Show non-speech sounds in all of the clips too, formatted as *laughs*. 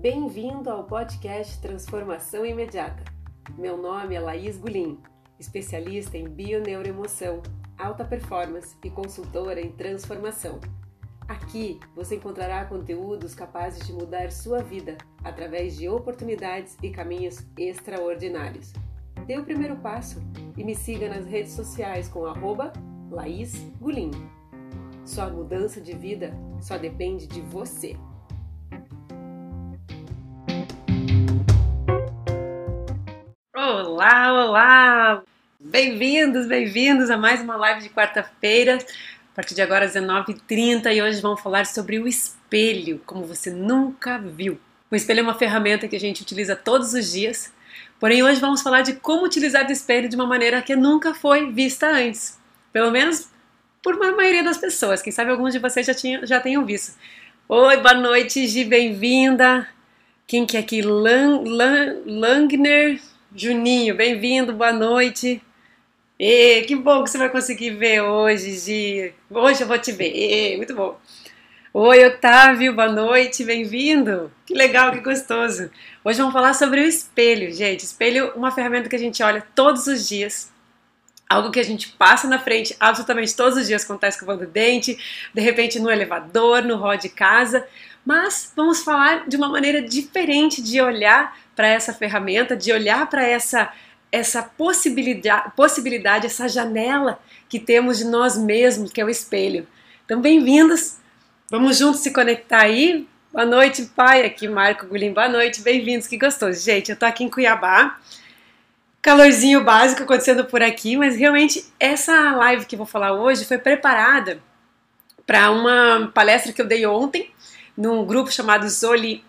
Bem-vindo ao podcast Transformação Imediata. Meu nome é Laís Gulim, especialista em bioneuroemoção, alta performance e consultora em transformação. Aqui você encontrará conteúdos capazes de mudar sua vida através de oportunidades e caminhos extraordinários. Dê o primeiro passo e me siga nas redes sociais com arroba Laís Gulim. Sua mudança de vida só depende de você. Olá, olá! Bem-vindos, bem-vindos a mais uma live de quarta-feira, a partir de agora às 19h30 e hoje vamos falar sobre o espelho, como você nunca viu. O espelho é uma ferramenta que a gente utiliza todos os dias, porém hoje vamos falar de como utilizar o espelho de uma maneira que nunca foi vista antes. Pelo menos por uma maioria das pessoas, quem sabe alguns de vocês já, tinham, já tenham visto. Oi, boa noite, Gi, bem-vinda. Quem que é aqui? Lang, Lang, Langner Juninho, bem-vindo, boa noite. E, que bom que você vai conseguir ver hoje, Gi. Hoje eu vou te ver. E, muito bom. Oi, Otávio, boa noite, bem-vindo. Que legal, que gostoso. Hoje vamos falar sobre o espelho, gente. Espelho, uma ferramenta que a gente olha todos os dias algo que a gente passa na frente absolutamente todos os dias está escovando o dente, de repente no elevador, no hall de casa, mas vamos falar de uma maneira diferente de olhar para essa ferramenta, de olhar para essa essa possibilidade, possibilidade, essa janela que temos de nós mesmos, que é o espelho. Então, bem-vindos. Vamos juntos se conectar aí. Boa noite, pai. Aqui, Marco Gulim. Boa noite, bem-vindos. Que gostoso. Gente, eu tô aqui em Cuiabá calorzinho básico acontecendo por aqui, mas realmente essa live que eu vou falar hoje foi preparada para uma palestra que eu dei ontem num grupo chamado Zoli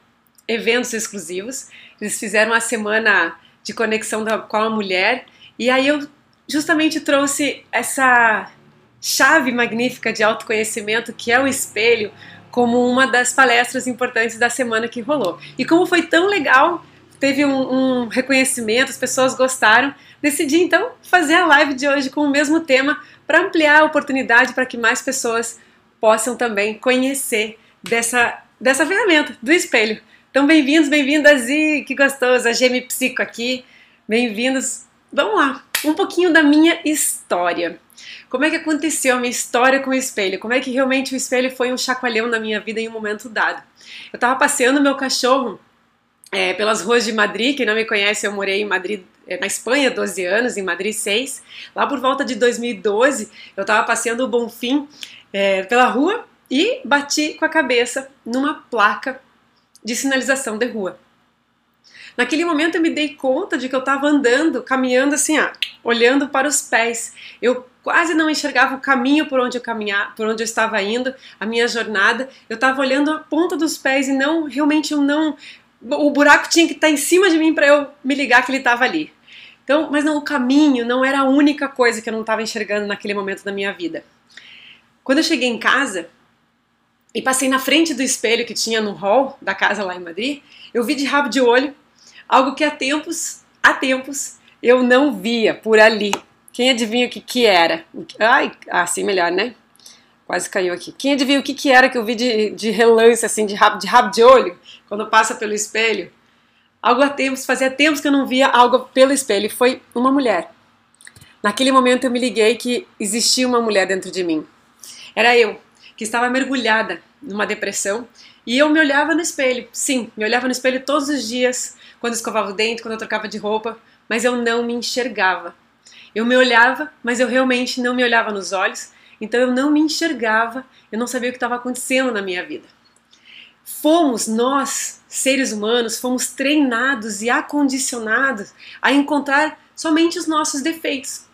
Eventos Exclusivos. Eles fizeram uma semana de conexão com a mulher e aí eu justamente trouxe essa chave magnífica de autoconhecimento que é o espelho como uma das palestras importantes da semana que rolou. E como foi tão legal teve um, um, reconhecimento, as pessoas gostaram. Decidi então fazer a live de hoje com o mesmo tema para ampliar a oportunidade para que mais pessoas possam também conhecer dessa, dessa ferramenta, do espelho. Então, bem-vindos, bem-vindas e que gostoso, a Gemi Psico aqui. Bem-vindos. Vamos lá, um pouquinho da minha história. Como é que aconteceu a minha história com o espelho? Como é que realmente o espelho foi um chacoalhão na minha vida em um momento dado? Eu estava passeando meu cachorro é, pelas ruas de Madrid. Quem não me conhece, eu morei em Madrid, é, na Espanha, 12 anos, em Madrid 6. Lá por volta de 2012, eu estava passeando o Bonfim é, pela rua e bati com a cabeça numa placa de sinalização de rua. Naquele momento eu me dei conta de que eu estava andando, caminhando assim, ó, olhando para os pés. Eu quase não enxergava o caminho por onde eu caminhava, por onde eu estava indo, a minha jornada. Eu estava olhando a ponta dos pés e não realmente eu não o buraco tinha que estar em cima de mim para eu me ligar que ele estava ali. Então, mas não, o caminho não era a única coisa que eu não estava enxergando naquele momento da minha vida. Quando eu cheguei em casa e passei na frente do espelho que tinha no hall da casa lá em Madrid, eu vi de rabo de olho algo que há tempos, há tempos, eu não via por ali. Quem adivinha o que, que era? Ai, assim melhor, né? Quase caiu aqui. Quem adivinha o que, que era que eu vi de, de relance, assim, de rabo, de rabo de olho, quando passa pelo espelho? Algo há tempos, fazia tempos que eu não via algo pelo espelho. Foi uma mulher. Naquele momento eu me liguei que existia uma mulher dentro de mim. Era eu, que estava mergulhada numa depressão e eu me olhava no espelho. Sim, me olhava no espelho todos os dias, quando escovava o dente, quando eu trocava de roupa, mas eu não me enxergava. Eu me olhava, mas eu realmente não me olhava nos olhos então eu não me enxergava, eu não sabia o que estava acontecendo na minha vida. Fomos nós, seres humanos, fomos treinados e acondicionados a encontrar somente os nossos defeitos.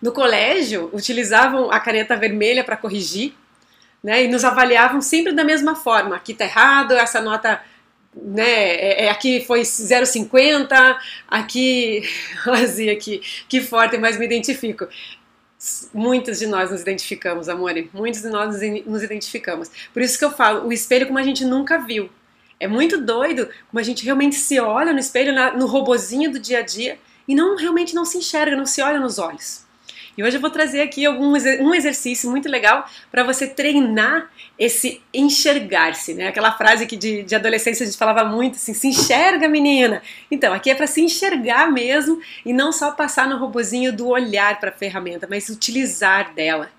No colégio, utilizavam a caneta vermelha para corrigir, né, e nos avaliavam sempre da mesma forma. Aqui está errado, essa nota né, é, é aqui foi 0,50, aqui, *laughs* assim, aqui, que forte, mas me identifico. Muitos de nós nos identificamos, amore. Muitos de nós nos identificamos. Por isso que eu falo, o espelho como a gente nunca viu. É muito doido como a gente realmente se olha no espelho, no robozinho do dia a dia, e não realmente não se enxerga, não se olha nos olhos. E hoje eu vou trazer aqui algum, um exercício muito legal para você treinar esse enxergar-se, né? Aquela frase que de, de adolescência a gente falava muito assim, se enxerga menina. Então, aqui é para se enxergar mesmo e não só passar no robozinho do olhar para a ferramenta, mas utilizar dela.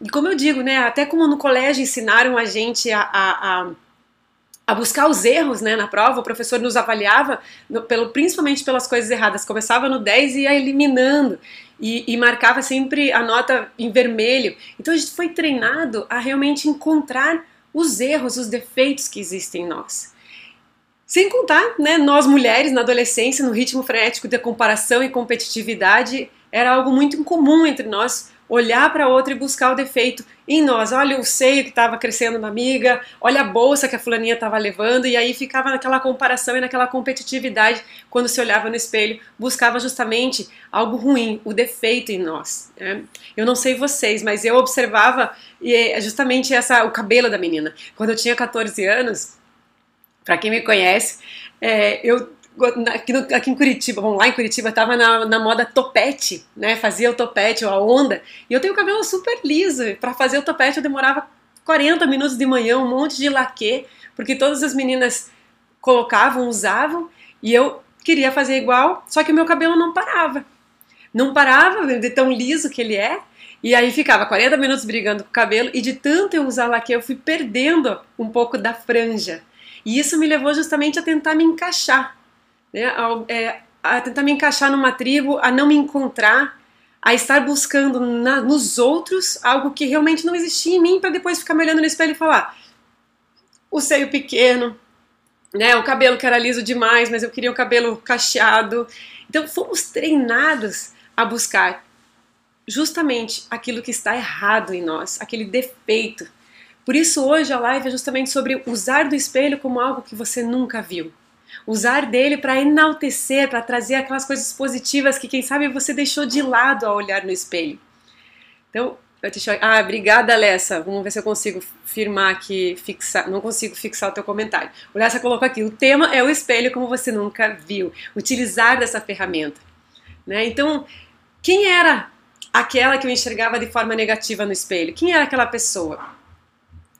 E como eu digo, né? Até como no colégio ensinaram a gente a, a, a a buscar os erros né, na prova, o professor nos avaliava no, pelo, principalmente pelas coisas erradas. Começava no 10 e ia eliminando e, e, marcava sempre a nota em vermelho. Então a gente foi treinado a realmente encontrar os erros, os defeitos que existem em nós. Sem contar, né, nós mulheres na adolescência, no ritmo frenético de comparação e competitividade, era algo muito incomum entre nós olhar para outra e buscar o defeito em nós. Olha o seio que estava crescendo na amiga, olha a bolsa que a fulaninha estava levando, e aí ficava naquela comparação e naquela competitividade quando se olhava no espelho, buscava justamente algo ruim, o defeito em nós. Né? Eu não sei vocês, mas eu observava é justamente essa, o cabelo da menina. Quando eu tinha 14 anos, para quem me conhece, é, eu aqui, no, aqui em Curitiba, vamos lá em Curitiba, tava na, na moda topete, né? Fazia o topete, ou a onda. E eu tenho o cabelo super liso. Para fazer o topete eu demorava 40 minutos de manhã, um monte de laque, porque todas as meninas colocavam, usavam, e eu queria fazer igual, só que o meu cabelo não parava. Não parava de tão liso que ele é. E aí ficava 40 minutos brigando com o cabelo, e de tanto eu usar laque, eu fui perdendo um pouco da franja. E isso me levou justamente a tentar me encaixar né, é, a tentar me encaixar numa tribo, a não me encontrar, a estar buscando na, nos outros algo que realmente não existia em mim, para depois ficar me olhando no espelho e falar: o seio pequeno, né, o cabelo que era liso demais, mas eu queria o cabelo cacheado. Então fomos treinados a buscar justamente aquilo que está errado em nós, aquele defeito. Por isso hoje a live é justamente sobre usar do espelho como algo que você nunca viu usar dele para enaltecer, para trazer aquelas coisas positivas que quem sabe você deixou de lado ao olhar no espelho. Então, eu te Ah, obrigada, Lessa. Vamos ver se eu consigo firmar aqui, fixar. Não consigo fixar o teu comentário. O Lessa colocou aqui: o tema é o espelho como você nunca viu. Utilizar dessa ferramenta. Né? Então, quem era aquela que eu enxergava de forma negativa no espelho? Quem era aquela pessoa?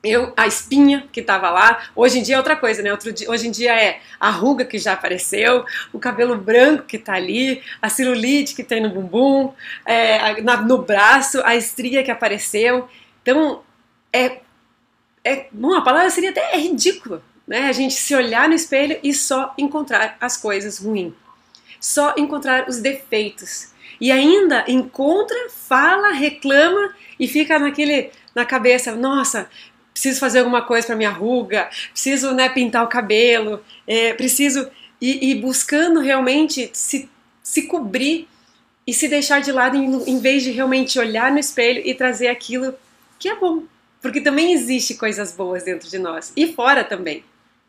Eu, a espinha que estava lá, hoje em dia é outra coisa, né? Outro dia, hoje em dia é a ruga que já apareceu, o cabelo branco que está ali, a celulite que tem no bumbum, é, na, no braço, a estria que apareceu. Então, é, é bom, a palavra seria até é ridícula, né? A gente se olhar no espelho e só encontrar as coisas ruins, só encontrar os defeitos. E ainda encontra, fala, reclama e fica naquele na cabeça, nossa, preciso fazer alguma coisa para minha ruga, preciso né, pintar o cabelo, é, preciso ir, ir, buscando realmente se, se cobrir e se deixar de lado em, em vez de realmente olhar no espelho e trazer aquilo que é bom. Porque também existe coisas boas dentro de nós e fora também.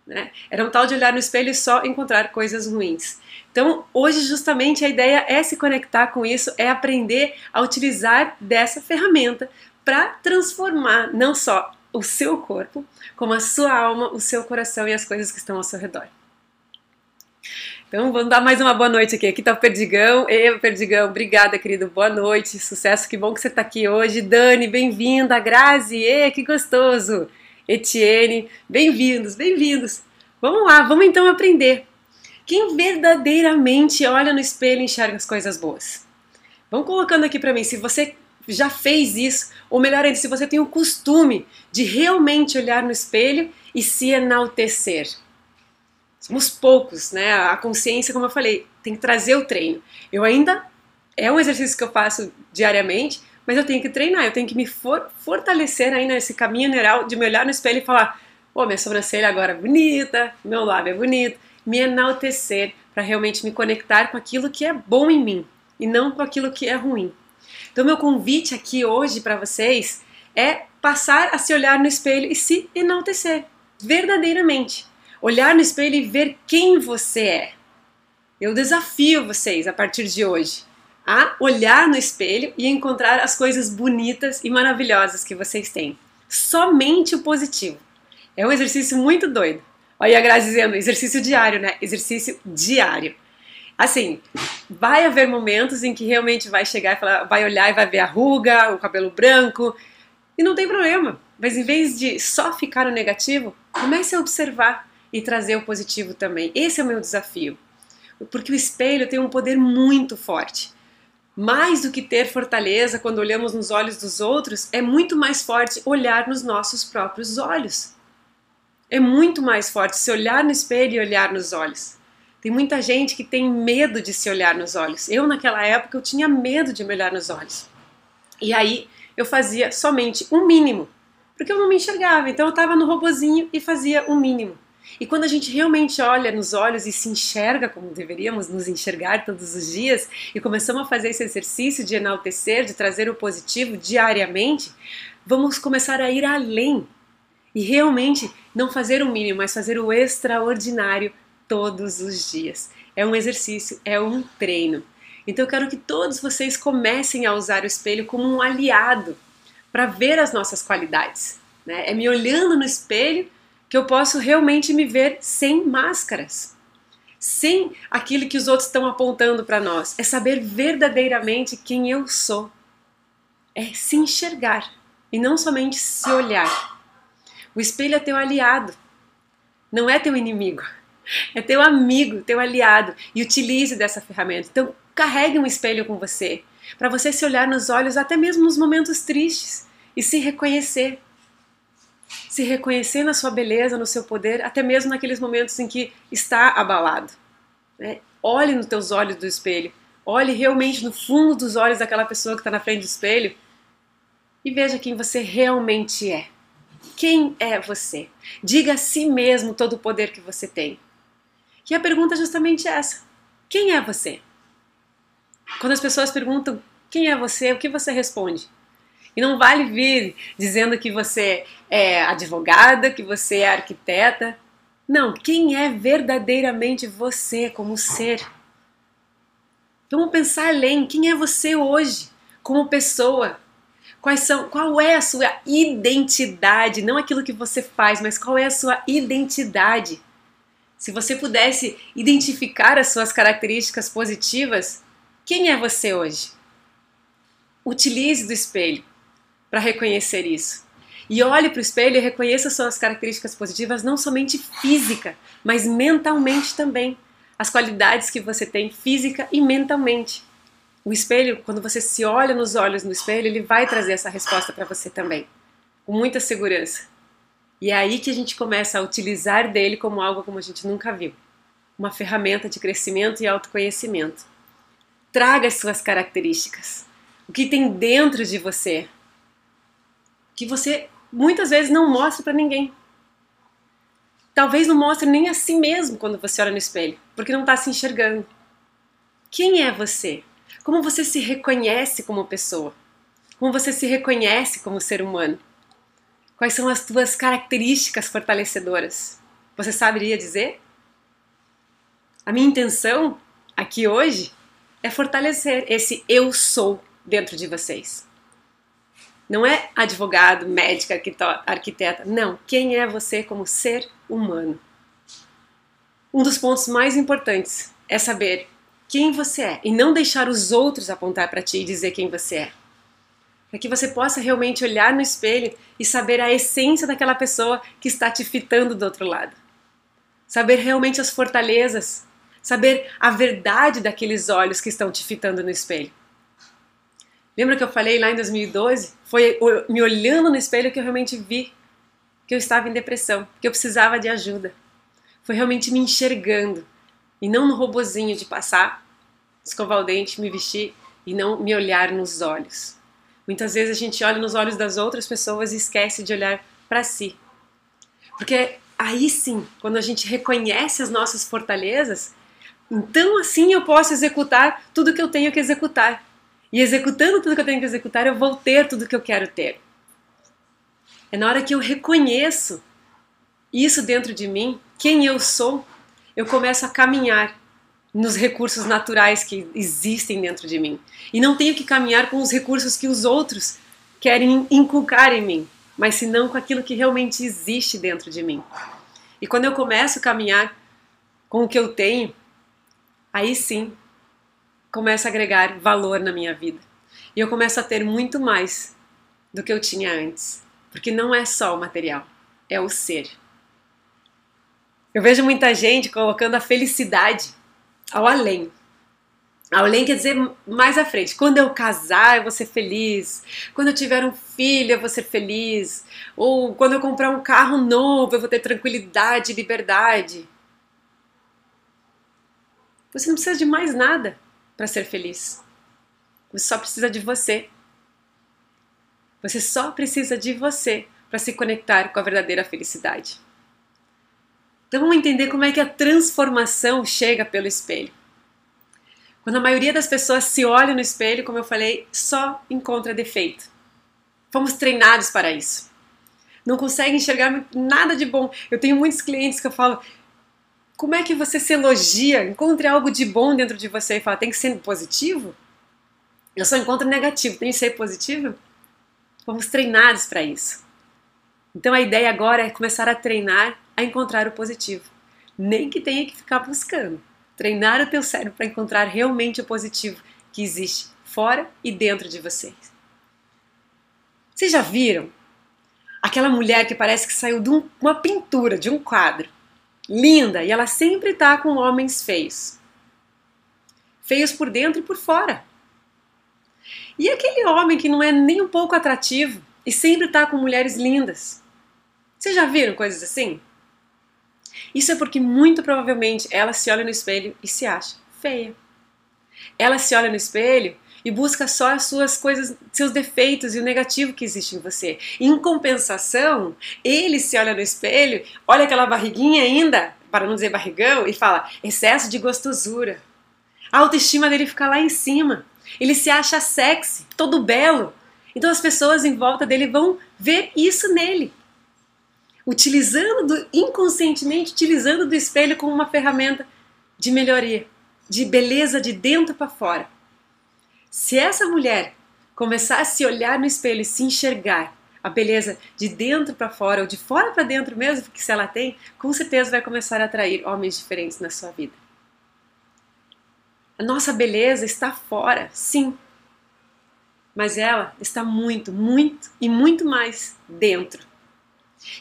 Né? Era um tal de olhar no espelho e só encontrar coisas ruins. Então, hoje, justamente, a ideia é se conectar com isso, é aprender a utilizar dessa ferramenta para transformar não só o seu corpo, como a sua alma, o seu coração e as coisas que estão ao seu redor. Então, vamos dar mais uma boa noite aqui. Aqui tá o Perdigão. Ei, Perdigão, obrigada, querido. Boa noite, sucesso. Que bom que você está aqui hoje. Dani, bem-vinda. Grazi, ei, que gostoso. Etienne, bem-vindos, bem-vindos. Vamos lá, vamos então aprender. Quem verdadeiramente olha no espelho e enxerga as coisas boas? Vamos colocando aqui para mim, se você já fez isso, ou melhor ainda, se você tem o costume de realmente olhar no espelho e se enaltecer. Somos poucos, né? A consciência, como eu falei, tem que trazer o treino. Eu ainda é um exercício que eu faço diariamente, mas eu tenho que treinar, eu tenho que me for, fortalecer aí nesse caminho neural de me olhar no espelho e falar: "Pô, minha sobrancelha agora é bonita, meu lábio é bonito", me enaltecer para realmente me conectar com aquilo que é bom em mim e não com aquilo que é ruim. Então, meu convite aqui hoje para vocês é passar a se olhar no espelho e se enaltecer, verdadeiramente. Olhar no espelho e ver quem você é. Eu desafio vocês a partir de hoje a olhar no espelho e encontrar as coisas bonitas e maravilhosas que vocês têm. Somente o positivo. É um exercício muito doido. Olha a Grazi dizendo, exercício diário, né? Exercício diário. Assim, vai haver momentos em que realmente vai chegar e falar, vai olhar e vai ver a ruga, o cabelo branco, e não tem problema. Mas em vez de só ficar no negativo, comece a observar e trazer o positivo também. Esse é o meu desafio. Porque o espelho tem um poder muito forte. Mais do que ter fortaleza quando olhamos nos olhos dos outros, é muito mais forte olhar nos nossos próprios olhos. É muito mais forte se olhar no espelho e olhar nos olhos. Tem muita gente que tem medo de se olhar nos olhos. Eu, naquela época, eu tinha medo de me olhar nos olhos. E aí eu fazia somente um mínimo, porque eu não me enxergava. Então eu estava no robozinho e fazia o um mínimo. E quando a gente realmente olha nos olhos e se enxerga como deveríamos nos enxergar todos os dias e começamos a fazer esse exercício de enaltecer, de trazer o positivo diariamente, vamos começar a ir além e realmente não fazer o mínimo, mas fazer o extraordinário todos os dias. É um exercício, é um treino. Então eu quero que todos vocês comecem a usar o espelho como um aliado para ver as nossas qualidades. Né? É me olhando no espelho que eu posso realmente me ver sem máscaras, sem aquilo que os outros estão apontando para nós. É saber verdadeiramente quem eu sou. É se enxergar e não somente se olhar. O espelho é teu aliado, não é teu inimigo. É teu amigo, teu aliado. E utilize dessa ferramenta. Então, carregue um espelho com você, para você se olhar nos olhos, até mesmo nos momentos tristes, e se reconhecer. Se reconhecer na sua beleza, no seu poder, até mesmo naqueles momentos em que está abalado. Né? Olhe nos teus olhos do espelho. Olhe realmente no fundo dos olhos daquela pessoa que está na frente do espelho e veja quem você realmente é. Quem é você? Diga a si mesmo todo o poder que você tem. E a pergunta é justamente essa: quem é você? Quando as pessoas perguntam quem é você, o que você responde? E não vale vir dizendo que você é advogada, que você é arquiteta. Não, quem é verdadeiramente você como ser? Vamos pensar além. Quem é você hoje como pessoa? Quais são, qual é a sua identidade? Não aquilo que você faz, mas qual é a sua identidade? Se você pudesse identificar as suas características positivas, quem é você hoje? Utilize do espelho para reconhecer isso. E olhe para o espelho e reconheça suas características positivas, não somente física, mas mentalmente também. As qualidades que você tem física e mentalmente. O espelho, quando você se olha nos olhos no espelho, ele vai trazer essa resposta para você também, com muita segurança. E é aí que a gente começa a utilizar dele como algo como a gente nunca viu uma ferramenta de crescimento e autoconhecimento. Traga as suas características, o que tem dentro de você, que você muitas vezes não mostra para ninguém. Talvez não mostre nem a si mesmo quando você olha no espelho, porque não está se enxergando. Quem é você? Como você se reconhece como pessoa? Como você se reconhece como ser humano? Quais são as tuas características fortalecedoras? Você saberia dizer? A minha intenção aqui hoje é fortalecer esse eu sou dentro de vocês. Não é advogado, médica, arquiteta. Não. Quem é você como ser humano? Um dos pontos mais importantes é saber quem você é e não deixar os outros apontar para ti e dizer quem você é para que você possa realmente olhar no espelho e saber a essência daquela pessoa que está te fitando do outro lado. Saber realmente as fortalezas, saber a verdade daqueles olhos que estão te fitando no espelho. Lembra que eu falei lá em 2012? Foi me olhando no espelho que eu realmente vi que eu estava em depressão, que eu precisava de ajuda. Foi realmente me enxergando e não no robozinho de passar, escovar o dente, me vestir e não me olhar nos olhos. Muitas vezes a gente olha nos olhos das outras pessoas e esquece de olhar para si. Porque aí sim, quando a gente reconhece as nossas fortalezas, então assim eu posso executar tudo que eu tenho que executar. E executando tudo que eu tenho que executar, eu vou ter tudo que eu quero ter. É na hora que eu reconheço isso dentro de mim, quem eu sou, eu começo a caminhar nos recursos naturais que existem dentro de mim. E não tenho que caminhar com os recursos que os outros querem inculcar em mim, mas senão com aquilo que realmente existe dentro de mim. E quando eu começo a caminhar com o que eu tenho, aí sim começa a agregar valor na minha vida. E eu começo a ter muito mais do que eu tinha antes. Porque não é só o material, é o ser. Eu vejo muita gente colocando a felicidade ao além. Ao além quer dizer mais à frente. Quando eu casar, eu vou ser feliz. Quando eu tiver um filho, eu vou ser feliz. Ou quando eu comprar um carro novo, eu vou ter tranquilidade e liberdade. Você não precisa de mais nada para ser feliz. Você só precisa de você. Você só precisa de você para se conectar com a verdadeira felicidade. Então vamos entender como é que a transformação chega pelo espelho. Quando a maioria das pessoas se olha no espelho, como eu falei, só encontra defeito. Fomos treinados para isso. Não consegue enxergar nada de bom. Eu tenho muitos clientes que eu falo: como é que você se elogia? Encontre algo de bom dentro de você e fala: tem que ser positivo? Eu só encontro negativo, tem que ser positivo? Fomos treinados para isso. Então a ideia agora é começar a treinar a encontrar o positivo. Nem que tenha que ficar buscando. Treinar o teu cérebro para encontrar realmente o positivo que existe fora e dentro de vocês. Vocês já viram aquela mulher que parece que saiu de uma pintura, de um quadro? Linda, e ela sempre está com homens feios. Feios por dentro e por fora. E aquele homem que não é nem um pouco atrativo e sempre está com mulheres lindas. Vocês já viram coisas assim? Isso é porque muito provavelmente ela se olha no espelho e se acha feia. Ela se olha no espelho e busca só as suas coisas, seus defeitos e o negativo que existe em você. Em compensação, ele se olha no espelho, olha aquela barriguinha ainda, para não dizer barrigão, e fala excesso de gostosura. A autoestima dele fica lá em cima. Ele se acha sexy, todo belo. Então as pessoas em volta dele vão ver isso nele. Utilizando do, inconscientemente, utilizando do espelho como uma ferramenta de melhoria, de beleza de dentro para fora. Se essa mulher começar a se olhar no espelho e se enxergar a beleza de dentro para fora ou de fora para dentro mesmo, que se ela tem, com certeza vai começar a atrair homens diferentes na sua vida. A nossa beleza está fora, sim. Mas ela está muito, muito e muito mais dentro.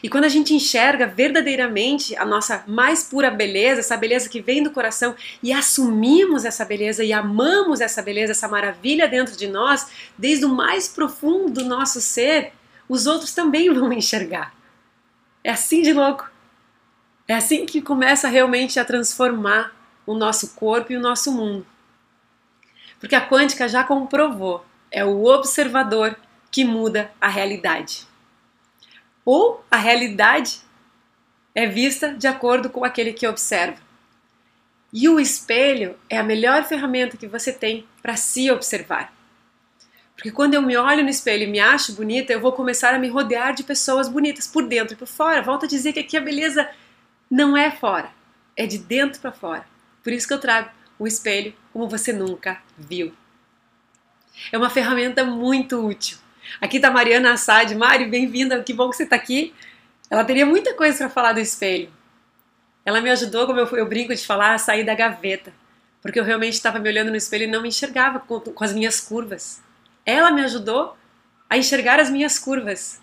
E quando a gente enxerga verdadeiramente a nossa mais pura beleza, essa beleza que vem do coração, e assumimos essa beleza e amamos essa beleza, essa maravilha dentro de nós, desde o mais profundo do nosso ser, os outros também *laughs* vão enxergar. É assim de louco. É assim que começa realmente a transformar o nosso corpo e o nosso mundo. Porque a quântica já comprovou, é o observador que muda a realidade. Ou a realidade é vista de acordo com aquele que observa. E o espelho é a melhor ferramenta que você tem para se observar. Porque quando eu me olho no espelho e me acho bonita, eu vou começar a me rodear de pessoas bonitas por dentro e por fora. Volto a dizer que aqui a beleza não é fora, é de dentro para fora. Por isso que eu trago o espelho como você nunca viu. É uma ferramenta muito útil. Aqui está Mariana Assad. Mari, bem-vinda, que bom que você está aqui. Ela teria muita coisa para falar do espelho. Ela me ajudou, como eu, eu, brinco de falar, a sair da gaveta, porque eu realmente estava me olhando no espelho e não me enxergava com, com as minhas curvas. Ela me ajudou a enxergar as minhas curvas.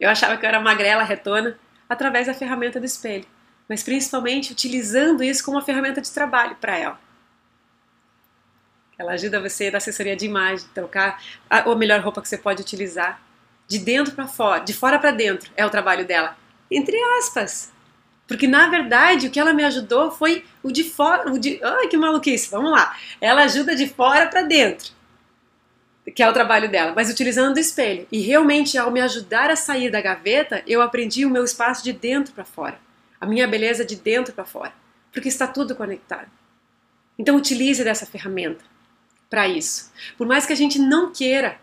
Eu achava que eu era magrela, retona, através da ferramenta do espelho, mas principalmente utilizando isso como uma ferramenta de trabalho para ela. Ela ajuda você da assessoria de imagem, trocar a, a melhor roupa que você pode utilizar. De dentro para fora, de fora para dentro é o trabalho dela. Entre aspas. Porque na verdade o que ela me ajudou foi o de fora, o de, ai que maluquice, vamos lá. Ela ajuda de fora para dentro. Que é o trabalho dela, mas utilizando o espelho. E realmente ao me ajudar a sair da gaveta, eu aprendi o meu espaço de dentro para fora. A minha beleza de dentro para fora, porque está tudo conectado. Então utilize dessa ferramenta para isso. Por mais que a gente não queira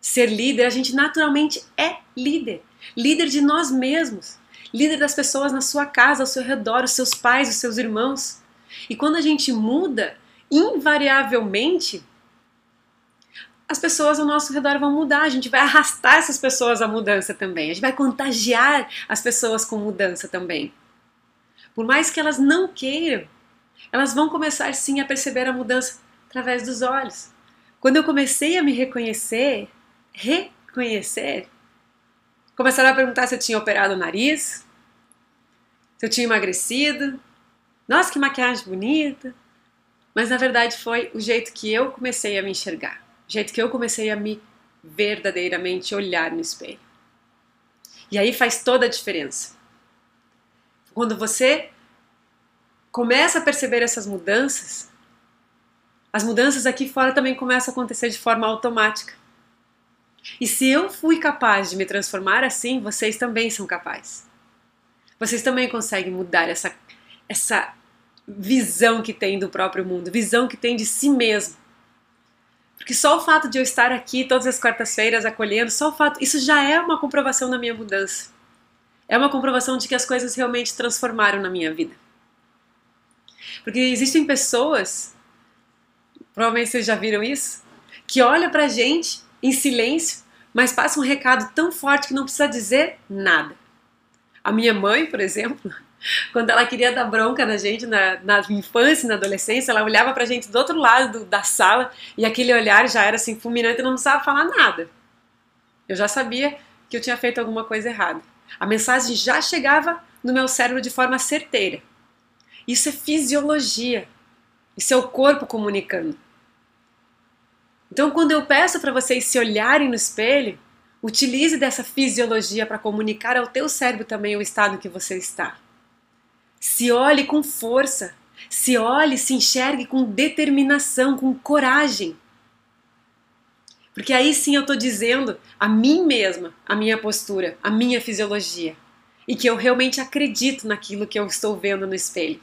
ser líder, a gente naturalmente é líder. Líder de nós mesmos. Líder das pessoas na sua casa, ao seu redor, os seus pais, os seus irmãos. E quando a gente muda, invariavelmente, as pessoas ao nosso redor vão mudar, a gente vai arrastar essas pessoas à mudança também, a gente vai contagiar as pessoas com mudança também. Por mais que elas não queiram, elas vão começar sim a perceber a mudança através dos olhos. Quando eu comecei a me reconhecer, reconhecer, começaram a perguntar se eu tinha operado o nariz, se eu tinha emagrecido. Nossa, que maquiagem bonita! Mas na verdade foi o jeito que eu comecei a me enxergar, o jeito que eu comecei a me verdadeiramente olhar no espelho. E aí faz toda a diferença. Quando você começa a perceber essas mudanças, as mudanças aqui fora também começam a acontecer de forma automática. E se eu fui capaz de me transformar assim, vocês também são capazes. Vocês também conseguem mudar essa, essa visão que tem do próprio mundo, visão que tem de si mesmo. Porque só o fato de eu estar aqui todas as quartas-feiras acolhendo, só o fato, isso já é uma comprovação da minha mudança. É uma comprovação de que as coisas realmente transformaram na minha vida. Porque existem pessoas, provavelmente vocês já viram isso, que olham pra gente em silêncio, mas passa um recado tão forte que não precisa dizer nada. A minha mãe, por exemplo, *laughs* quando ela queria dar bronca na gente na, na infância, na adolescência, ela olhava pra gente do outro lado do, da sala e aquele olhar já era assim fulminante e não precisava falar nada. Eu já sabia que eu tinha feito alguma coisa errada. A mensagem já chegava no meu cérebro de forma certeira. Isso é fisiologia. Isso é o corpo comunicando. Então, quando eu peço para vocês se olharem no espelho, utilize dessa fisiologia para comunicar ao teu cérebro também o estado que você está. Se olhe com força, se olhe, se enxergue com determinação, com coragem. Porque aí sim eu estou dizendo a mim mesma, a minha postura, a minha fisiologia. E que eu realmente acredito naquilo que eu estou vendo no espelho.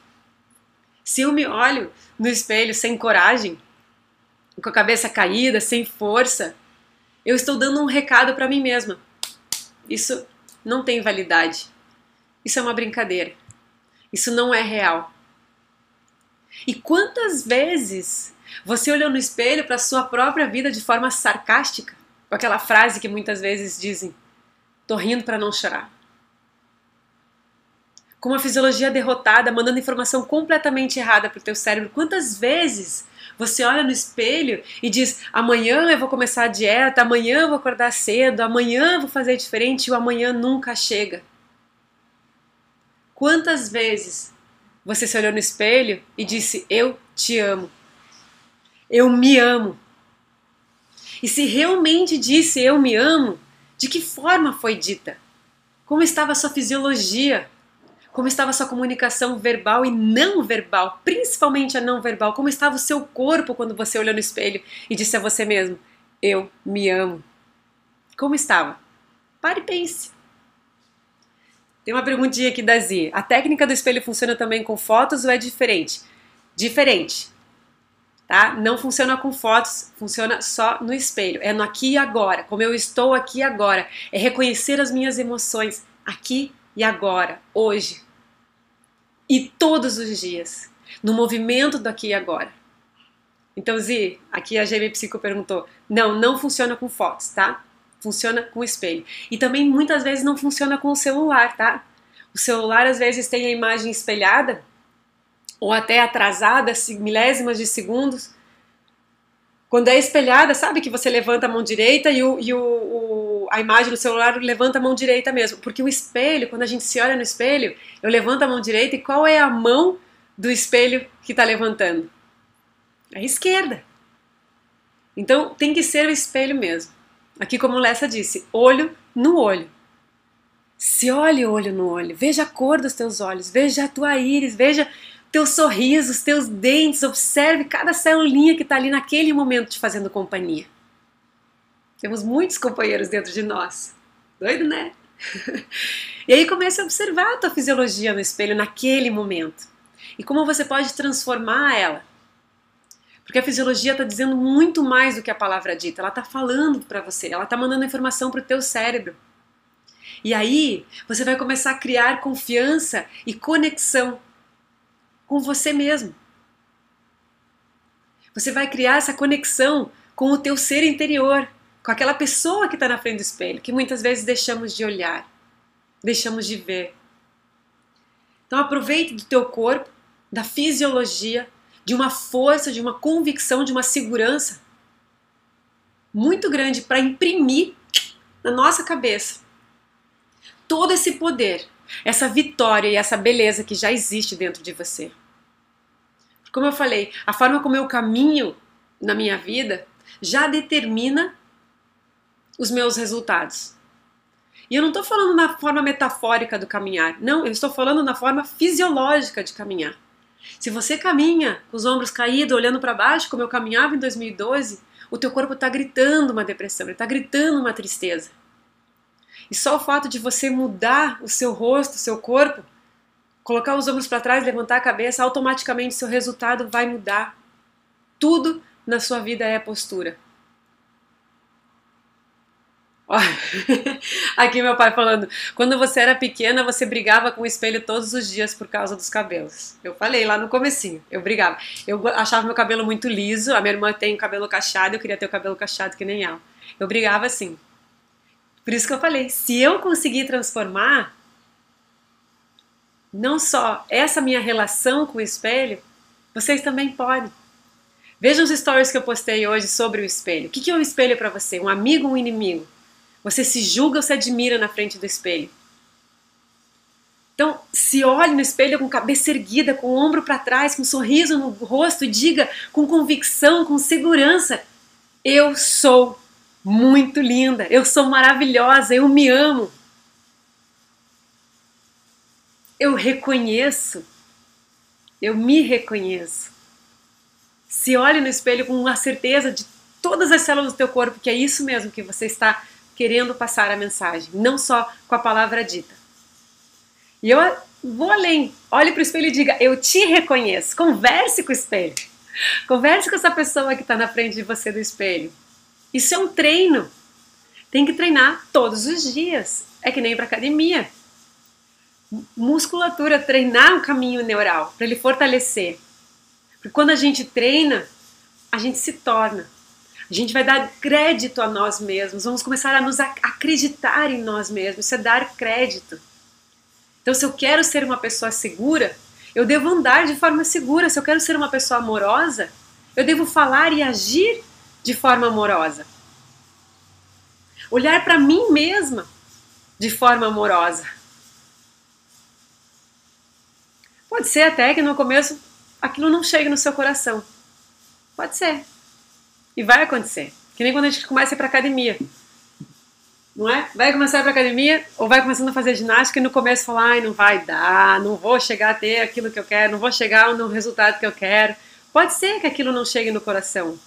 Se eu me olho no espelho sem coragem, com a cabeça caída, sem força, eu estou dando um recado para mim mesma. Isso não tem validade. Isso é uma brincadeira. Isso não é real. E quantas vezes você olhou no espelho para a sua própria vida de forma sarcástica? Com aquela frase que muitas vezes dizem: tô rindo para não chorar com uma fisiologia derrotada, mandando informação completamente errada para o teu cérebro. Quantas vezes você olha no espelho e diz: amanhã eu vou começar a dieta, amanhã eu vou acordar cedo, amanhã eu vou fazer diferente e o amanhã nunca chega? Quantas vezes você se olhou no espelho e disse: Eu te amo, eu me amo? E se realmente disse eu me amo, de que forma foi dita? Como estava a sua fisiologia? Como estava sua comunicação verbal e não verbal, principalmente a não verbal? Como estava o seu corpo quando você olhou no espelho e disse a você mesmo: Eu me amo? Como estava? Pare e pense. Tem uma perguntinha aqui da Zi. A técnica do espelho funciona também com fotos ou é diferente? Diferente. Tá? Não funciona com fotos, funciona só no espelho. É no aqui e agora, como eu estou aqui agora. É reconhecer as minhas emoções aqui e agora, hoje. E todos os dias, no movimento do aqui e agora. Então, Zi, aqui a GM Psico perguntou: não, não funciona com fotos, tá? Funciona com espelho. E também muitas vezes não funciona com o celular, tá? O celular às vezes tem a imagem espelhada ou até atrasada, milésimas de segundos. Quando é espelhada, sabe que você levanta a mão direita e, o, e o, o a imagem do celular, levanta a mão direita mesmo. Porque o espelho, quando a gente se olha no espelho, eu levanto a mão direita e qual é a mão do espelho que está levantando? É a esquerda. Então tem que ser o espelho mesmo. Aqui, como Lessa disse, olho no olho. Se olhe olho no olho, veja a cor dos teus olhos, veja a tua íris, veja teus sorrisos, teus dentes, observe cada celulinha que está ali naquele momento te fazendo companhia. Temos muitos companheiros dentro de nós. Doido, né? *laughs* e aí comece a observar a tua fisiologia no espelho naquele momento. E como você pode transformar ela. Porque a fisiologia está dizendo muito mais do que a palavra dita. Ela está falando para você, ela está mandando informação para o teu cérebro. E aí você vai começar a criar confiança e conexão com você mesmo. Você vai criar essa conexão com o teu ser interior, com aquela pessoa que está na frente do espelho, que muitas vezes deixamos de olhar, deixamos de ver. Então aproveite do teu corpo da fisiologia, de uma força, de uma convicção, de uma segurança muito grande para imprimir na nossa cabeça todo esse poder, essa vitória e essa beleza que já existe dentro de você. Como eu falei, a forma como eu caminho na minha vida já determina os meus resultados. E eu não estou falando na forma metafórica do caminhar, não, eu estou falando na forma fisiológica de caminhar. Se você caminha com os ombros caídos, olhando para baixo, como eu caminhava em 2012, o teu corpo está gritando uma depressão, ele está gritando uma tristeza. E só o fato de você mudar o seu rosto, o seu corpo, colocar os ombros para trás, levantar a cabeça, automaticamente seu resultado vai mudar. Tudo na sua vida é postura. *laughs* Aqui meu pai falando, quando você era pequena, você brigava com o espelho todos os dias por causa dos cabelos. Eu falei lá no comecinho, eu brigava. Eu achava meu cabelo muito liso, a minha irmã tem o cabelo cacheado, eu queria ter o cabelo cacheado que nem ela. Eu brigava assim. Por isso que eu falei, se eu conseguir transformar não só essa minha relação com o espelho, vocês também podem. Vejam os stories que eu postei hoje sobre o espelho. O que é um espelho para você? Um amigo ou um inimigo? Você se julga ou se admira na frente do espelho? Então, se olhe no espelho com cabeça erguida, com o ombro para trás, com um sorriso no rosto e diga com convicção, com segurança: Eu sou muito linda, eu sou maravilhosa, eu me amo. Eu reconheço, eu me reconheço. Se olhe no espelho com a certeza de todas as células do teu corpo que é isso mesmo que você está querendo passar a mensagem, não só com a palavra dita. E eu vou além. Olhe para o espelho e diga: Eu te reconheço. Converse com o espelho. Converse com essa pessoa que está na frente de você do espelho. Isso é um treino. Tem que treinar todos os dias. É que nem para academia. Musculatura, treinar um caminho neural para ele fortalecer. Porque quando a gente treina, a gente se torna. A gente vai dar crédito a nós mesmos, vamos começar a nos acreditar em nós mesmos, isso é dar crédito. Então, se eu quero ser uma pessoa segura, eu devo andar de forma segura. Se eu quero ser uma pessoa amorosa, eu devo falar e agir de forma amorosa. Olhar para mim mesma de forma amorosa. Pode ser até que no começo aquilo não chegue no seu coração. Pode ser. E vai acontecer. Que nem quando a gente começa a ir para academia. Não é? Vai começar a ir para academia ou vai começando a fazer ginástica e no começo falar, ai, não vai dar, não vou chegar a ter aquilo que eu quero, não vou chegar no resultado que eu quero. Pode ser que aquilo não chegue no coração.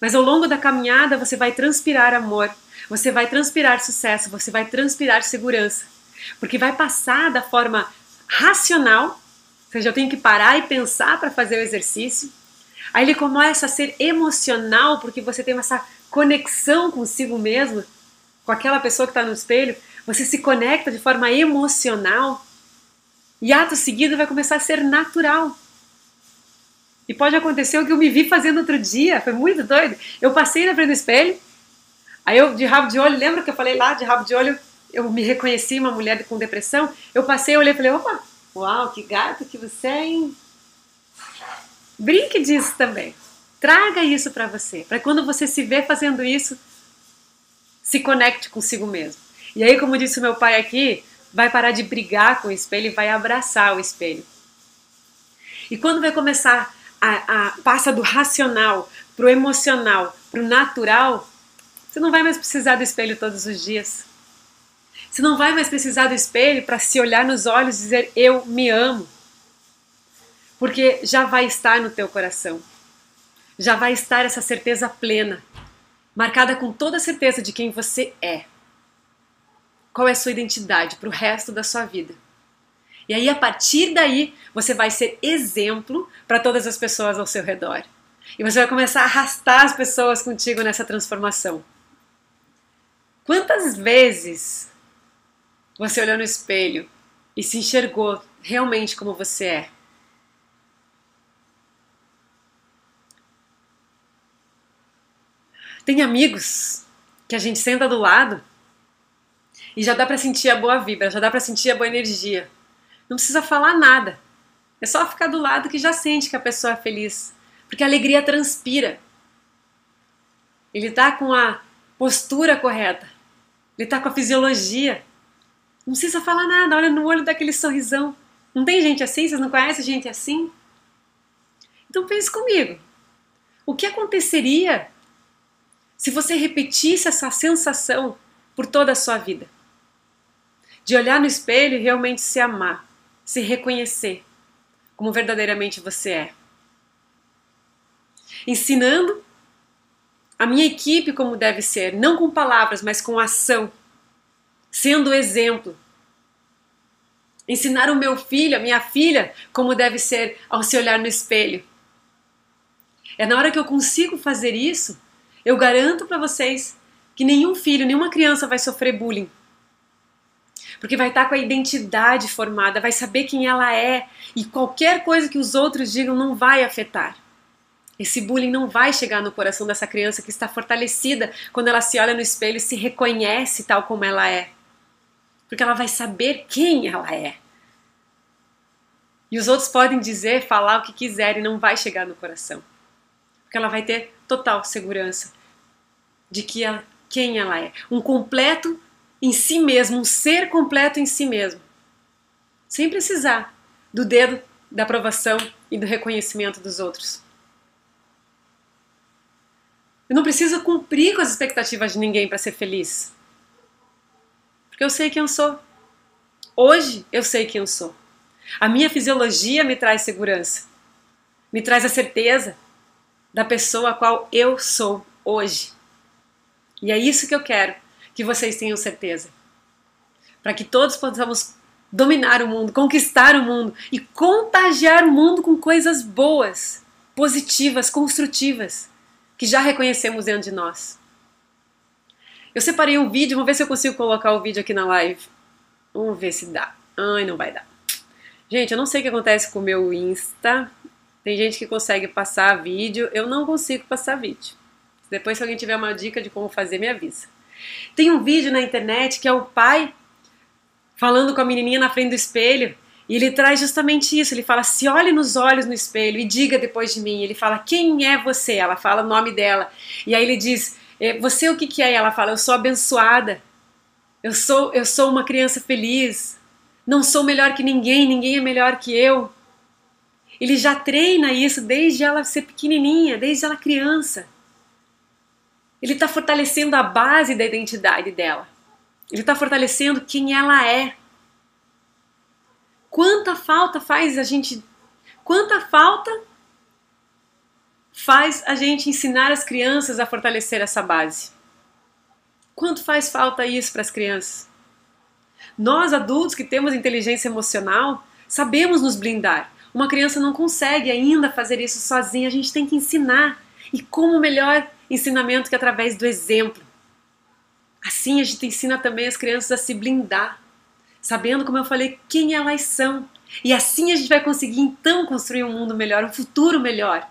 Mas ao longo da caminhada você vai transpirar amor, você vai transpirar sucesso, você vai transpirar segurança. Porque vai passar da forma racional, ou seja, eu tenho que parar e pensar para fazer o exercício. Aí ele começa a ser emocional, porque você tem essa conexão consigo mesmo, com aquela pessoa que está no espelho. Você se conecta de forma emocional. E ato seguido vai começar a ser natural. E pode acontecer o que eu me vi fazendo outro dia, foi muito doido. Eu passei na frente do espelho, aí eu de rabo de olho, lembra que eu falei lá de rabo de olho, eu me reconheci uma mulher com depressão, eu passei, olhei e falei, opa, uau, que gato que você é, hein? Brinque disso também. Traga isso para você, para quando você se vê fazendo isso, se conecte consigo mesmo. E aí, como disse o meu pai aqui, vai parar de brigar com o espelho e vai abraçar o espelho. E quando vai começar a, a, passa do racional para o emocional, para o natural, você não vai mais precisar do espelho todos os dias. Você não vai mais precisar do espelho para se olhar nos olhos e dizer eu me amo. Porque já vai estar no teu coração. Já vai estar essa certeza plena, marcada com toda a certeza de quem você é. Qual é a sua identidade para o resto da sua vida. E aí, a partir daí, você vai ser exemplo para todas as pessoas ao seu redor. E você vai começar a arrastar as pessoas contigo nessa transformação. Quantas vezes você olhou no espelho e se enxergou realmente como você é? Tem amigos que a gente senta do lado e já dá para sentir a boa vibra, já dá para sentir a boa energia. Não precisa falar nada. É só ficar do lado que já sente que a pessoa é feliz. Porque a alegria transpira. Ele está com a postura correta. Ele está com a fisiologia. Não precisa falar nada, olha no olho daquele sorrisão. Não tem gente assim? Vocês não conhecem gente assim? Então pense comigo. O que aconteceria se você repetisse essa sensação por toda a sua vida? De olhar no espelho e realmente se amar, se reconhecer como verdadeiramente você é. Ensinando a minha equipe como deve ser, não com palavras, mas com ação, sendo exemplo. Ensinar o meu filho, a minha filha, como deve ser ao se olhar no espelho. É na hora que eu consigo fazer isso, eu garanto para vocês que nenhum filho, nenhuma criança vai sofrer bullying. Porque vai estar tá com a identidade formada, vai saber quem ela é e qualquer coisa que os outros digam não vai afetar. Esse bullying não vai chegar no coração dessa criança que está fortalecida quando ela se olha no espelho e se reconhece tal como ela é. Porque ela vai saber quem ela é. E os outros podem dizer, falar o que quiserem, não vai chegar no coração. Porque ela vai ter total segurança de que ela, quem ela é. Um completo em si mesmo, um ser completo em si mesmo. Sem precisar do dedo da aprovação e do reconhecimento dos outros. Eu não preciso cumprir com as expectativas de ninguém para ser feliz. Porque eu sei quem eu sou. Hoje eu sei quem eu sou. A minha fisiologia me traz segurança. Me traz a certeza da pessoa a qual eu sou hoje. E é isso que eu quero que vocês tenham certeza. Para que todos possamos dominar o mundo, conquistar o mundo e contagiar o mundo com coisas boas, positivas, construtivas que já reconhecemos dentro de nós. Eu separei um vídeo, vamos ver se eu consigo colocar o vídeo aqui na live. Vamos ver se dá. Ai, não vai dar. Gente, eu não sei o que acontece com o meu Insta. Tem gente que consegue passar vídeo, eu não consigo passar vídeo. Depois, se alguém tiver uma dica de como fazer, me avisa. Tem um vídeo na internet que é o pai falando com a menininha na frente do espelho e ele traz justamente isso. Ele fala: se olhe nos olhos no espelho e diga depois de mim. Ele fala: quem é você? Ela fala o nome dela. E aí ele diz: é, você o que, é? E ela fala: eu sou abençoada. Eu sou, eu sou uma criança feliz. Não sou melhor que ninguém, ninguém é melhor que eu. Ele já treina isso desde ela ser pequenininha, desde ela criança. Ele está fortalecendo a base da identidade dela. Ele está fortalecendo quem ela é. Quanta falta faz a gente. Quanta falta faz a gente ensinar as crianças a fortalecer essa base? Quanto faz falta isso para as crianças? Nós, adultos que temos inteligência emocional, sabemos nos blindar. Uma criança não consegue ainda fazer isso sozinha, a gente tem que ensinar. E como melhor ensinamento que através do exemplo? Assim a gente ensina também as crianças a se blindar sabendo, como eu falei, quem elas são. E assim a gente vai conseguir então construir um mundo melhor, um futuro melhor.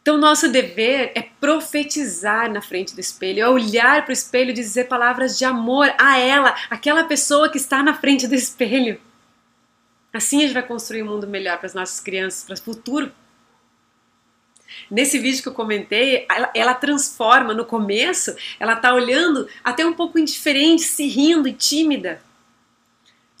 Então, nosso dever é profetizar na frente do espelho, é olhar para o espelho e dizer palavras de amor a ela, aquela pessoa que está na frente do espelho. Assim a gente vai construir um mundo melhor para as nossas crianças, para o futuro. Nesse vídeo que eu comentei, ela, ela transforma. No começo, ela está olhando até um pouco indiferente, se rindo e tímida.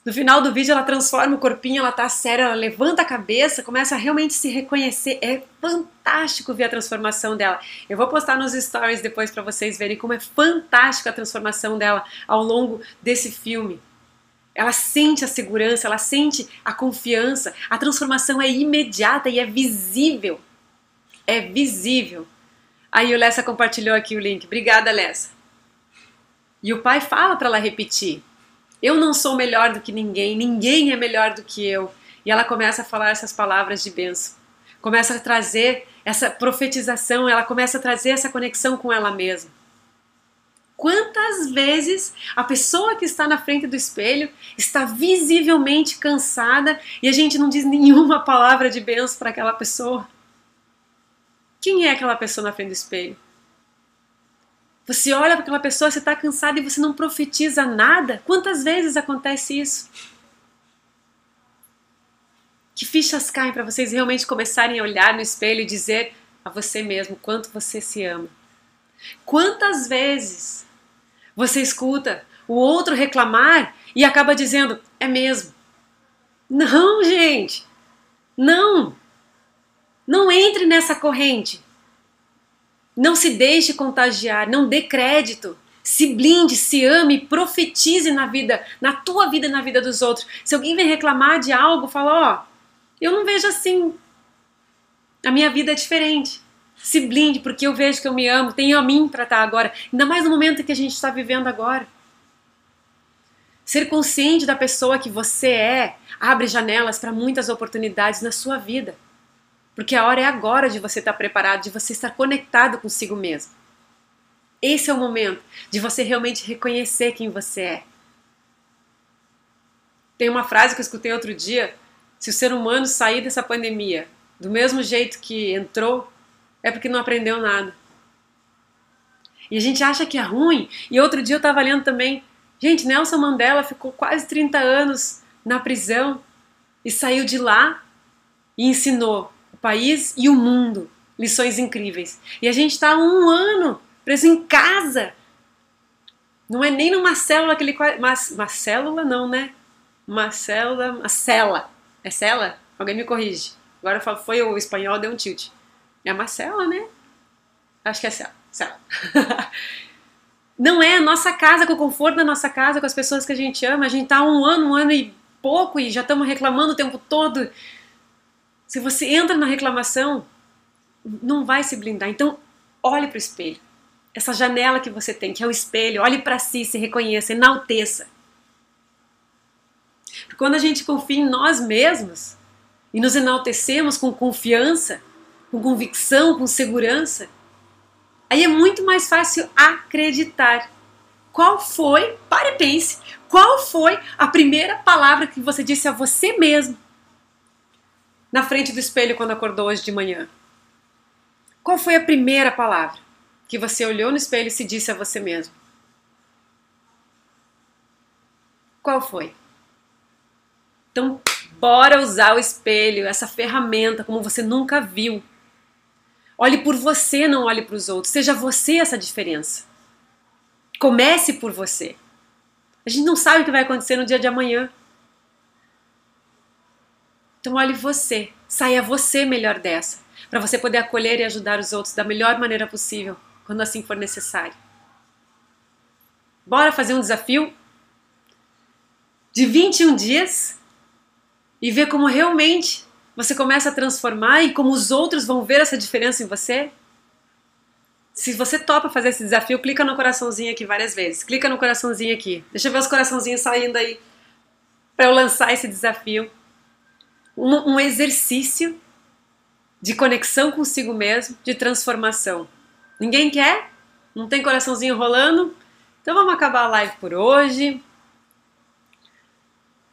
No final do vídeo ela transforma o corpinho, ela tá séria, ela levanta a cabeça, começa a realmente se reconhecer. É fantástico ver a transformação dela. Eu vou postar nos stories depois para vocês verem como é fantástica a transformação dela ao longo desse filme. Ela sente a segurança, ela sente a confiança. A transformação é imediata e é visível. É visível. Aí o Lessa compartilhou aqui o link. Obrigada, Lessa. E o pai fala para ela repetir. Eu não sou melhor do que ninguém, ninguém é melhor do que eu. E ela começa a falar essas palavras de bênção. Começa a trazer essa profetização, ela começa a trazer essa conexão com ela mesma. Quantas vezes a pessoa que está na frente do espelho está visivelmente cansada e a gente não diz nenhuma palavra de bênção para aquela pessoa? Quem é aquela pessoa na frente do espelho? Você olha para aquela pessoa, você está cansado e você não profetiza nada. Quantas vezes acontece isso? Que fichas caem para vocês realmente começarem a olhar no espelho e dizer a você mesmo quanto você se ama. Quantas vezes você escuta o outro reclamar e acaba dizendo: é mesmo. Não, gente! Não! Não entre nessa corrente. Não se deixe contagiar, não dê crédito. Se blinde, se ame, profetize na vida, na tua vida e na vida dos outros. Se alguém vem reclamar de algo, fala: Ó, oh, eu não vejo assim. A minha vida é diferente. Se blinde, porque eu vejo que eu me amo, tenho a mim para estar agora. Ainda mais no momento que a gente está vivendo agora. Ser consciente da pessoa que você é abre janelas para muitas oportunidades na sua vida. Porque a hora é agora de você estar preparado, de você estar conectado consigo mesmo. Esse é o momento de você realmente reconhecer quem você é. Tem uma frase que eu escutei outro dia: se o ser humano sair dessa pandemia do mesmo jeito que entrou, é porque não aprendeu nada. E a gente acha que é ruim. E outro dia eu estava lendo também Gente, Nelson Mandela ficou quase 30 anos na prisão e saiu de lá e ensinou o país e o mundo lições incríveis. E a gente está um ano preso em casa. Não é nem numa célula que ele. Uma, uma célula, não, né? Uma célula. Uma cela. É cela? Alguém me corrige. Agora foi o espanhol, deu um tilt. É uma célula, né? Acho que é cela. cela. *laughs* não é a nossa casa, com o conforto da nossa casa, com as pessoas que a gente ama. A gente tá um ano, um ano e pouco e já estamos reclamando o tempo todo. Se você entra na reclamação, não vai se blindar. Então, olhe para o espelho. Essa janela que você tem, que é o espelho, olhe para si, se reconheça, enalteça. Porque quando a gente confia em nós mesmos e nos enaltecemos com confiança, com convicção, com segurança, Aí é muito mais fácil acreditar. Qual foi, pare e pense, qual foi a primeira palavra que você disse a você mesmo na frente do espelho quando acordou hoje de manhã? Qual foi a primeira palavra que você olhou no espelho e se disse a você mesmo? Qual foi? Então, bora usar o espelho, essa ferramenta como você nunca viu Olhe por você, não olhe para os outros. Seja você essa diferença. Comece por você. A gente não sabe o que vai acontecer no dia de amanhã. Então olhe você, saia você melhor dessa, para você poder acolher e ajudar os outros da melhor maneira possível, quando assim for necessário. Bora fazer um desafio de 21 dias e ver como realmente você começa a transformar e como os outros vão ver essa diferença em você? Se você topa fazer esse desafio, clica no coraçãozinho aqui várias vezes. Clica no coraçãozinho aqui. Deixa eu ver os coraçãozinhos saindo aí para eu lançar esse desafio. Um, um exercício de conexão consigo mesmo, de transformação. Ninguém quer? Não tem coraçãozinho rolando? Então vamos acabar a live por hoje.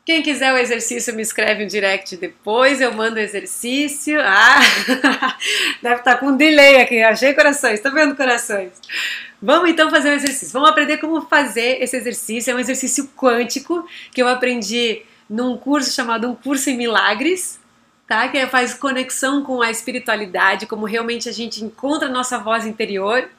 Quem quiser o exercício, me escreve um direct depois, eu mando o exercício. Ah, *laughs* deve estar com um delay aqui, achei corações, tá vendo corações? Vamos então fazer o um exercício. Vamos aprender como fazer esse exercício. É um exercício quântico que eu aprendi num curso chamado Um Curso em Milagres, tá? Que faz conexão com a espiritualidade, como realmente a gente encontra a nossa voz interior.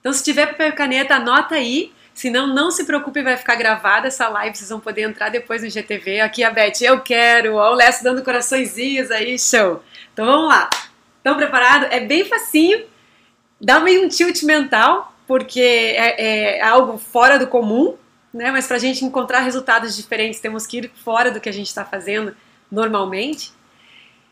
Então, se tiver papel e caneta, anota aí Senão, não se preocupe, vai ficar gravada essa live, vocês vão poder entrar depois no GTV. Aqui a Beth, eu quero, ó, o Lécio dando coraçõezinhos aí, show. Então vamos lá. Estão preparados? É bem facinho, dá meio um tilt mental, porque é, é algo fora do comum, né? Mas para a gente encontrar resultados diferentes, temos que ir fora do que a gente está fazendo normalmente.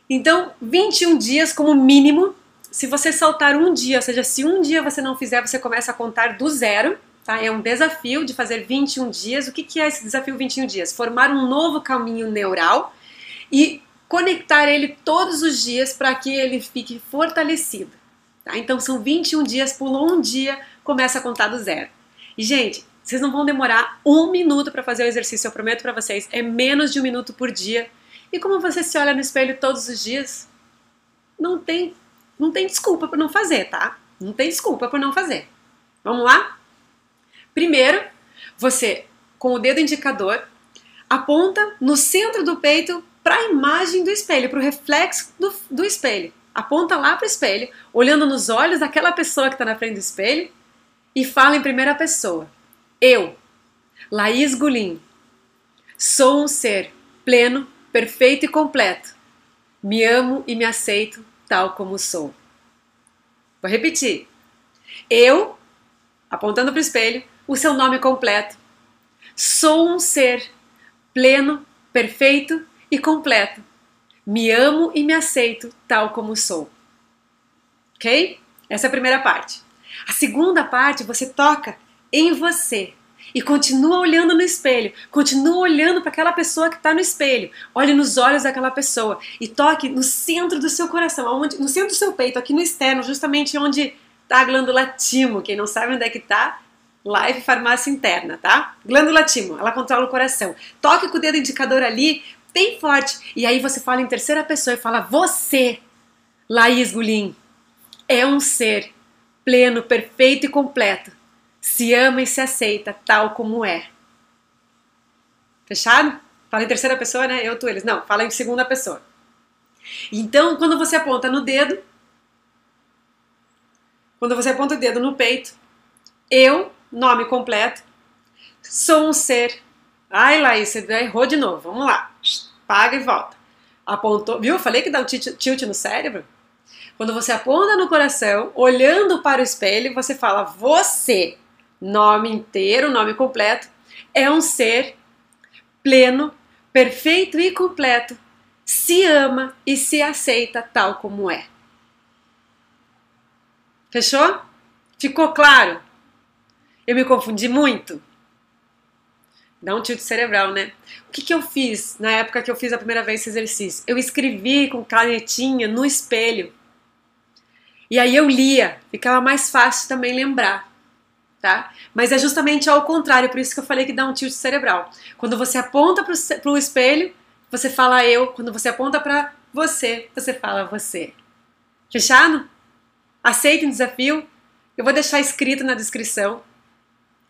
Então, 21 dias como mínimo. Se você saltar um dia, ou seja, se um dia você não fizer, você começa a contar do zero. Tá? É um desafio de fazer 21 dias. O que, que é esse desafio 21 dias? Formar um novo caminho neural e conectar ele todos os dias para que ele fique fortalecido. Tá? Então são 21 dias, pulou um dia, começa a contar do zero. E, gente, vocês não vão demorar um minuto para fazer o exercício, eu prometo para vocês. É menos de um minuto por dia. E como você se olha no espelho todos os dias, não tem, não tem desculpa por não fazer, tá? Não tem desculpa por não fazer. Vamos lá? Primeiro, você, com o dedo indicador, aponta no centro do peito para a imagem do espelho, para o reflexo do, do espelho. Aponta lá para o espelho, olhando nos olhos daquela pessoa que está na frente do espelho e fala em primeira pessoa. Eu, Laís Gulim, sou um ser pleno, perfeito e completo. Me amo e me aceito tal como sou. Vou repetir. Eu, apontando para o espelho, o seu nome completo. Sou um ser pleno, perfeito e completo. Me amo e me aceito tal como sou. Ok? Essa é a primeira parte. A segunda parte você toca em você e continua olhando no espelho, continua olhando para aquela pessoa que está no espelho. Olhe nos olhos daquela pessoa e toque no centro do seu coração, onde, no centro do seu peito, aqui no externo, justamente onde está a glândula timo. Quem não sabe onde é que está, Live Farmácia Interna, tá? Glândula timo, ela controla o coração. Toque com o dedo indicador ali, bem forte. E aí você fala em terceira pessoa e fala: Você, Laís Gulim, é um ser pleno, perfeito e completo. Se ama e se aceita tal como é. Fechado? Fala em terceira pessoa, né? Eu, tu, eles. Não, fala em segunda pessoa. Então, quando você aponta no dedo, quando você aponta o dedo no peito, eu, nome completo, sou um ser. Ai, Laís, você errou de novo. Vamos lá. Paga e volta. Apontou. Viu? Falei que dá um tilt no cérebro. Quando você aponta no coração, olhando para o espelho, você fala: Você, nome inteiro, nome completo, é um ser pleno, perfeito e completo, se ama e se aceita tal como é. Fechou? Ficou claro? Eu me confundi muito? Dá um tilt cerebral, né? O que, que eu fiz na época que eu fiz a primeira vez esse exercício? Eu escrevi com canetinha no espelho. E aí eu lia, ficava mais fácil também lembrar, tá? Mas é justamente ao contrário, por isso que eu falei que dá um tilt cerebral. Quando você aponta para o espelho, você fala eu. Quando você aponta para você, você fala você. Fechado? Aceitem o desafio. Eu vou deixar escrito na descrição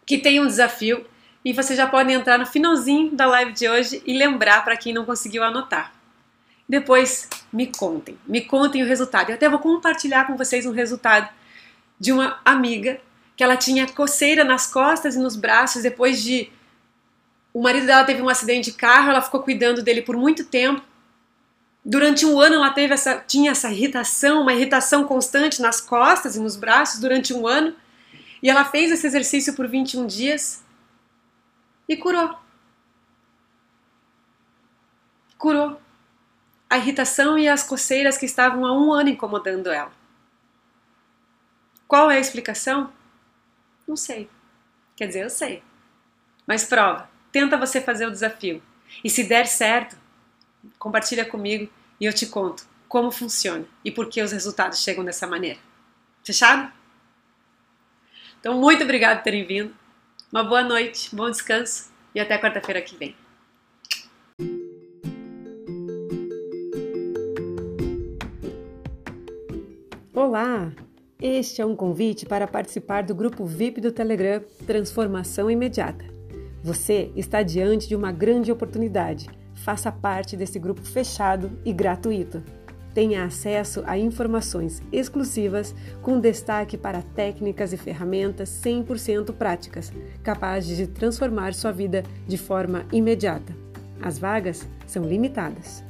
que tem um desafio e você já pode entrar no finalzinho da live de hoje e lembrar para quem não conseguiu anotar. Depois me contem, me contem o resultado. Eu até vou compartilhar com vocês um resultado de uma amiga que ela tinha coceira nas costas e nos braços depois de o marido dela teve um acidente de carro, ela ficou cuidando dele por muito tempo Durante um ano ela teve essa, tinha essa irritação, uma irritação constante nas costas e nos braços durante um ano. E ela fez esse exercício por 21 dias e curou. Curou a irritação e as coceiras que estavam há um ano incomodando ela. Qual é a explicação? Não sei. Quer dizer, eu sei. Mas prova. Tenta você fazer o desafio. E se der certo, compartilha comigo e eu te conto como funciona e por que os resultados chegam dessa maneira. Fechado? Então, muito obrigado por terem vindo. Uma boa noite, bom descanso e até quarta-feira que vem. Olá! Este é um convite para participar do grupo VIP do Telegram Transformação Imediata. Você está diante de uma grande oportunidade Faça parte desse grupo fechado e gratuito. Tenha acesso a informações exclusivas com destaque para técnicas e ferramentas 100% práticas, capazes de transformar sua vida de forma imediata. As vagas são limitadas.